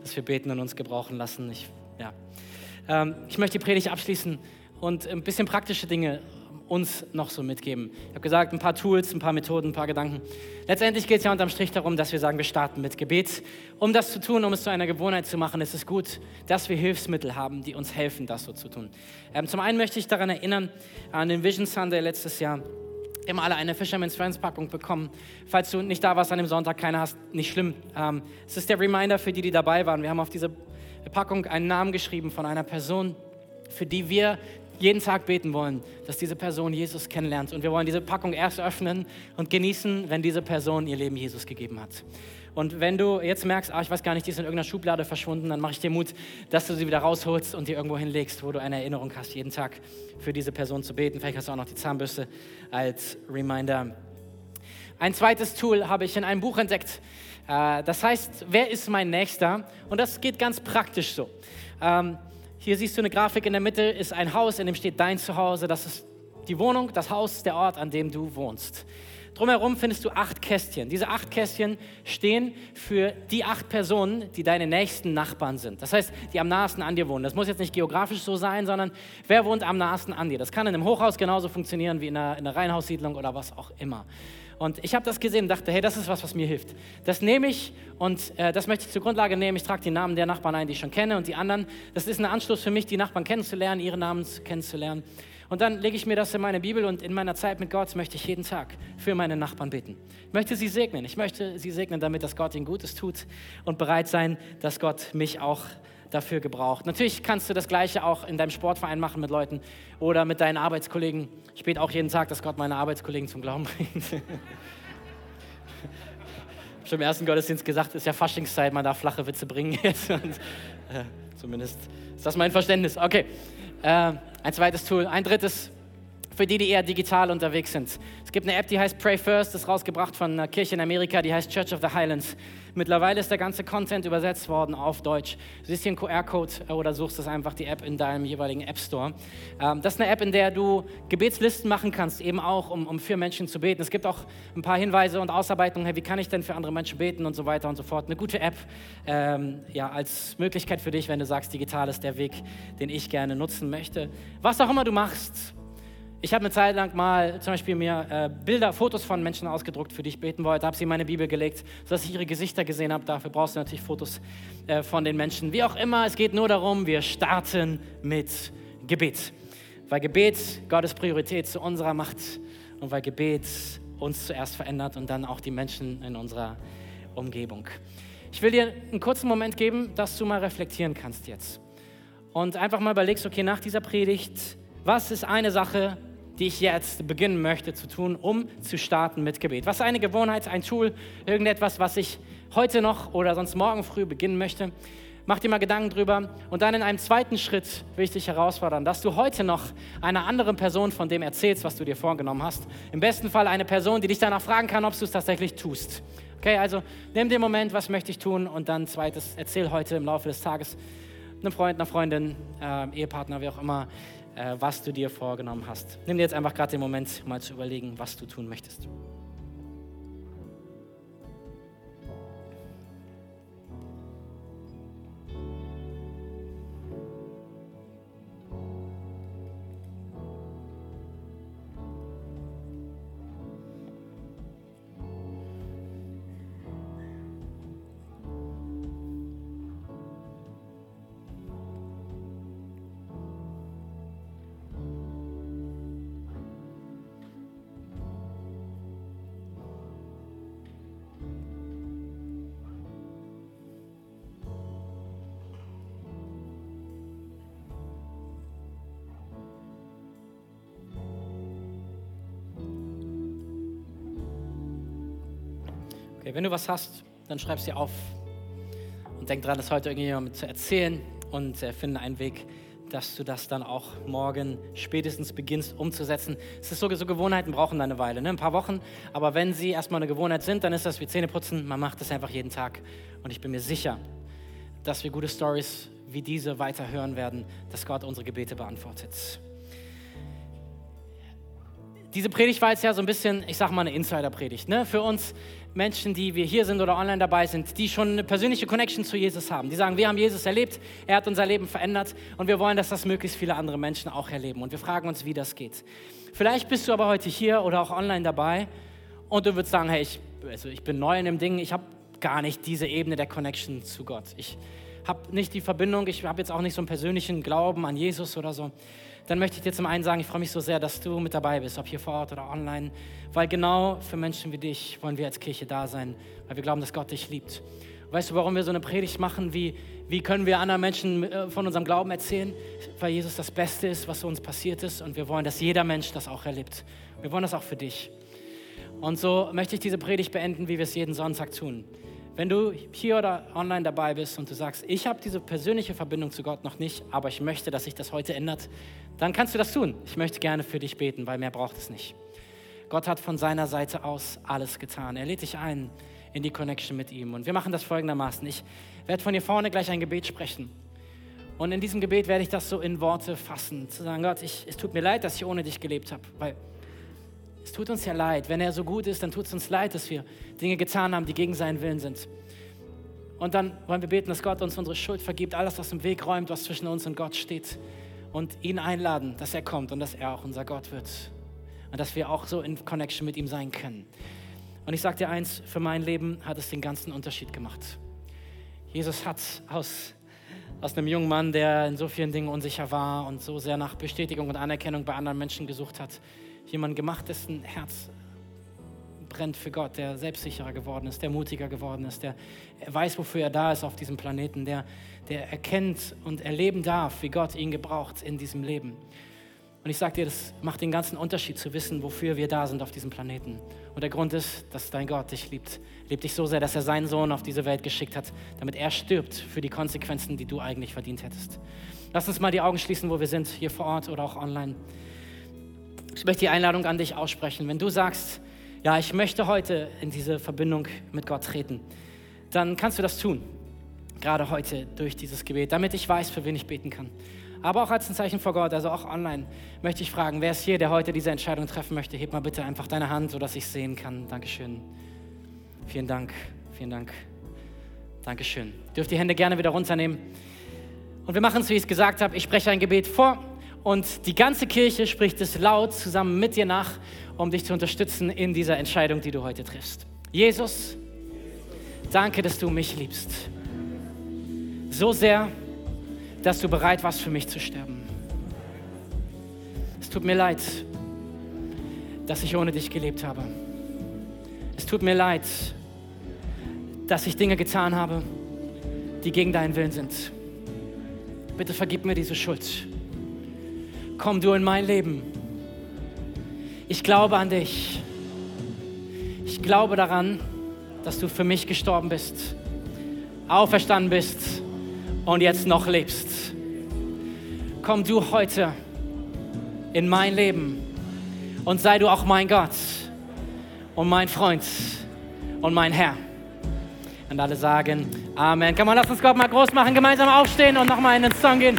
dass wir beten und uns gebrauchen lassen. Ich, ja. Ähm, ich möchte die Predigt abschließen und ein bisschen praktische Dinge uns noch so mitgeben. Ich habe gesagt, ein paar Tools, ein paar Methoden, ein paar Gedanken. Letztendlich geht es ja unterm Strich darum, dass wir sagen, wir starten mit Gebet. Um das zu tun, um es zu einer Gewohnheit zu machen, ist es gut, dass wir Hilfsmittel haben, die uns helfen, das so zu tun. Ähm, zum einen möchte ich daran erinnern, an den Vision Sunday letztes Jahr. Wir haben alle eine Fisherman's Friends Packung bekommen. Falls du nicht da warst an dem Sonntag, keine hast, nicht schlimm. Ähm, es ist der Reminder für die, die dabei waren. Wir haben auf diese Packung einen Namen geschrieben von einer Person, für die wir jeden Tag beten wollen, dass diese Person Jesus kennenlernt. Und wir wollen diese Packung erst öffnen und genießen, wenn diese Person ihr Leben Jesus gegeben hat. Und wenn du jetzt merkst, ah, ich weiß gar nicht, die ist in irgendeiner Schublade verschwunden, dann mache ich dir Mut, dass du sie wieder rausholst und die irgendwo hinlegst, wo du eine Erinnerung hast, jeden Tag für diese Person zu beten. Vielleicht hast du auch noch die Zahnbürste als Reminder. Ein zweites Tool habe ich in einem Buch entdeckt. Äh, das heißt, wer ist mein Nächster? Und das geht ganz praktisch so. Hier siehst du eine Grafik in der Mitte, ist ein Haus, in dem steht dein Zuhause. Das ist die Wohnung, das Haus, der Ort, an dem du wohnst. Drumherum findest du acht Kästchen. Diese acht Kästchen stehen für die acht Personen, die deine nächsten Nachbarn sind. Das heißt, die am nahesten an dir wohnen. Das muss jetzt nicht geografisch so sein, sondern wer wohnt am nahesten an dir? Das kann in einem Hochhaus genauso funktionieren wie in einer, in einer Reihenhaussiedlung oder was auch immer. Und ich habe das gesehen und dachte, hey, das ist was, was mir hilft. Das nehme ich und äh, das möchte ich zur Grundlage nehmen. Ich trage die Namen der Nachbarn ein, die ich schon kenne und die anderen. Das ist ein Anstoß für mich, die Nachbarn kennenzulernen, ihre Namen kennenzulernen. Und dann lege ich mir das in meine Bibel und in meiner Zeit mit Gott möchte ich jeden Tag für meine Nachbarn beten. Ich möchte sie segnen. Ich möchte sie segnen, damit dass Gott ihnen Gutes tut und bereit sein, dass Gott mich auch dafür gebraucht. Natürlich kannst du das Gleiche auch in deinem Sportverein machen mit Leuten oder mit deinen Arbeitskollegen. Ich bete auch jeden Tag, dass Gott meine Arbeitskollegen zum Glauben [LAUGHS] bringt. schon im ersten Gottesdienst gesagt, es ist ja Faschingszeit, man darf flache Witze bringen jetzt. Und, äh, zumindest ist das mein Verständnis. Okay. Äh, ein zweites Tool. Ein drittes für die, die eher digital unterwegs sind. Es gibt eine App, die heißt Pray First, ist rausgebracht von einer Kirche in Amerika, die heißt Church of the Highlands. Mittlerweile ist der ganze Content übersetzt worden auf Deutsch. Du siehst hier einen QR-Code äh, oder suchst es einfach die App in deinem jeweiligen App Store. Ähm, das ist eine App, in der du Gebetslisten machen kannst, eben auch, um, um für Menschen zu beten. Es gibt auch ein paar Hinweise und Ausarbeitungen, hey, wie kann ich denn für andere Menschen beten und so weiter und so fort. Eine gute App ähm, ja, als Möglichkeit für dich, wenn du sagst, digital ist der Weg, den ich gerne nutzen möchte. Was auch immer du machst, ich habe eine Zeit lang mal zum Beispiel mir äh, Bilder, Fotos von Menschen ausgedruckt, für die ich beten wollte, habe sie in meine Bibel gelegt, sodass ich ihre Gesichter gesehen habe. Dafür brauchst du natürlich Fotos äh, von den Menschen. Wie auch immer, es geht nur darum, wir starten mit Gebet. Weil Gebet Gottes Priorität zu unserer Macht und weil Gebet uns zuerst verändert und dann auch die Menschen in unserer Umgebung. Ich will dir einen kurzen Moment geben, dass du mal reflektieren kannst jetzt. Und einfach mal überlegst, okay, nach dieser Predigt, was ist eine Sache, die ich jetzt beginnen möchte zu tun, um zu starten mit Gebet. Was eine Gewohnheit, ein Tool, irgendetwas, was ich heute noch oder sonst morgen früh beginnen möchte? Mach dir mal Gedanken drüber und dann in einem zweiten Schritt will ich dich herausfordern, dass du heute noch einer anderen Person von dem erzählst, was du dir vorgenommen hast. Im besten Fall eine Person, die dich danach fragen kann, ob du es tatsächlich tust. Okay, also nimm den Moment, was möchte ich tun und dann zweites, erzähl heute im Laufe des Tages einem Freund, einer Freundin, äh, Ehepartner, wie auch immer, was du dir vorgenommen hast. Nimm dir jetzt einfach gerade den Moment, mal zu überlegen, was du tun möchtest. Wenn du was hast, dann schreib dir auf und denk dran, das heute irgendjemandem zu erzählen und äh, finde einen Weg, dass du das dann auch morgen spätestens beginnst umzusetzen. Es ist so, so Gewohnheiten brauchen eine Weile, ne? ein paar Wochen, aber wenn sie erstmal eine Gewohnheit sind, dann ist das wie Zähneputzen, man macht das einfach jeden Tag und ich bin mir sicher, dass wir gute Stories wie diese weiter hören werden, dass Gott unsere Gebete beantwortet. Diese Predigt war jetzt ja so ein bisschen, ich sag mal, eine Insider-Predigt. Ne? Für uns Menschen, die wir hier sind oder online dabei sind, die schon eine persönliche Connection zu Jesus haben. Die sagen, wir haben Jesus erlebt, er hat unser Leben verändert und wir wollen, dass das möglichst viele andere Menschen auch erleben. Und wir fragen uns, wie das geht. Vielleicht bist du aber heute hier oder auch online dabei und du würdest sagen, hey, ich, also ich bin neu in dem Ding, ich habe gar nicht diese Ebene der Connection zu Gott. Ich habe nicht die Verbindung, ich habe jetzt auch nicht so einen persönlichen Glauben an Jesus oder so dann möchte ich dir zum einen sagen, ich freue mich so sehr, dass du mit dabei bist, ob hier vor Ort oder online, weil genau für Menschen wie dich wollen wir als Kirche da sein, weil wir glauben, dass Gott dich liebt. Weißt du, warum wir so eine Predigt machen? Wie, wie können wir anderen Menschen äh, von unserem Glauben erzählen? Weil Jesus das Beste ist, was uns passiert ist und wir wollen, dass jeder Mensch das auch erlebt. Wir wollen das auch für dich. Und so möchte ich diese Predigt beenden, wie wir es jeden Sonntag tun. Wenn du hier oder online dabei bist und du sagst, ich habe diese persönliche Verbindung zu Gott noch nicht, aber ich möchte, dass sich das heute ändert, dann kannst du das tun. Ich möchte gerne für dich beten, weil mehr braucht es nicht. Gott hat von seiner Seite aus alles getan. Er lädt dich ein in die Connection mit ihm. Und wir machen das folgendermaßen. Ich werde von hier vorne gleich ein Gebet sprechen. Und in diesem Gebet werde ich das so in Worte fassen, zu sagen, Gott, ich, es tut mir leid, dass ich ohne dich gelebt habe, weil es tut uns ja leid. Wenn er so gut ist, dann tut es uns leid, dass wir Dinge getan haben, die gegen seinen Willen sind. Und dann wollen wir beten, dass Gott uns unsere Schuld vergibt, alles aus dem Weg räumt, was zwischen uns und Gott steht. Und ihn einladen, dass er kommt und dass er auch unser Gott wird. Und dass wir auch so in Connection mit ihm sein können. Und ich sage dir eins, für mein Leben hat es den ganzen Unterschied gemacht. Jesus hat aus aus einem jungen Mann, der in so vielen Dingen unsicher war und so sehr nach Bestätigung und Anerkennung bei anderen Menschen gesucht hat, jemand gemacht, dessen Herz brennt für Gott, der selbstsicherer geworden ist, der mutiger geworden ist, der weiß, wofür er da ist auf diesem Planeten, der, der erkennt und erleben darf, wie Gott ihn gebraucht in diesem Leben. Und ich sage dir, das macht den ganzen Unterschied zu wissen, wofür wir da sind auf diesem Planeten. Und der Grund ist, dass dein Gott dich liebt. Er liebt dich so sehr, dass er seinen Sohn auf diese Welt geschickt hat, damit er stirbt für die Konsequenzen, die du eigentlich verdient hättest. Lass uns mal die Augen schließen, wo wir sind, hier vor Ort oder auch online. Ich möchte die Einladung an dich aussprechen. Wenn du sagst, ja, ich möchte heute in diese Verbindung mit Gott treten, dann kannst du das tun. Gerade heute durch dieses Gebet, damit ich weiß, für wen ich beten kann aber auch als ein Zeichen vor Gott, also auch online, möchte ich fragen, wer ist hier, der heute diese Entscheidung treffen möchte? Heb mal bitte einfach deine Hand, sodass ich sehen kann. Dankeschön. Vielen Dank, vielen Dank. Dankeschön. Dürft die Hände gerne wieder runternehmen. Und wir machen es, wie ich es gesagt habe. Ich spreche ein Gebet vor und die ganze Kirche spricht es laut zusammen mit dir nach, um dich zu unterstützen in dieser Entscheidung, die du heute triffst. Jesus, danke, dass du mich liebst. So sehr, dass du bereit warst, für mich zu sterben. Es tut mir leid, dass ich ohne dich gelebt habe. Es tut mir leid, dass ich Dinge getan habe, die gegen deinen Willen sind. Bitte vergib mir diese Schuld. Komm du in mein Leben. Ich glaube an dich. Ich glaube daran, dass du für mich gestorben bist, auferstanden bist und jetzt noch lebst. Komm du heute in mein Leben und sei du auch mein Gott und mein Freund und mein Herr. Und alle sagen Amen. Kann man lass uns Gott mal groß machen, gemeinsam aufstehen und nochmal in den Song gehen.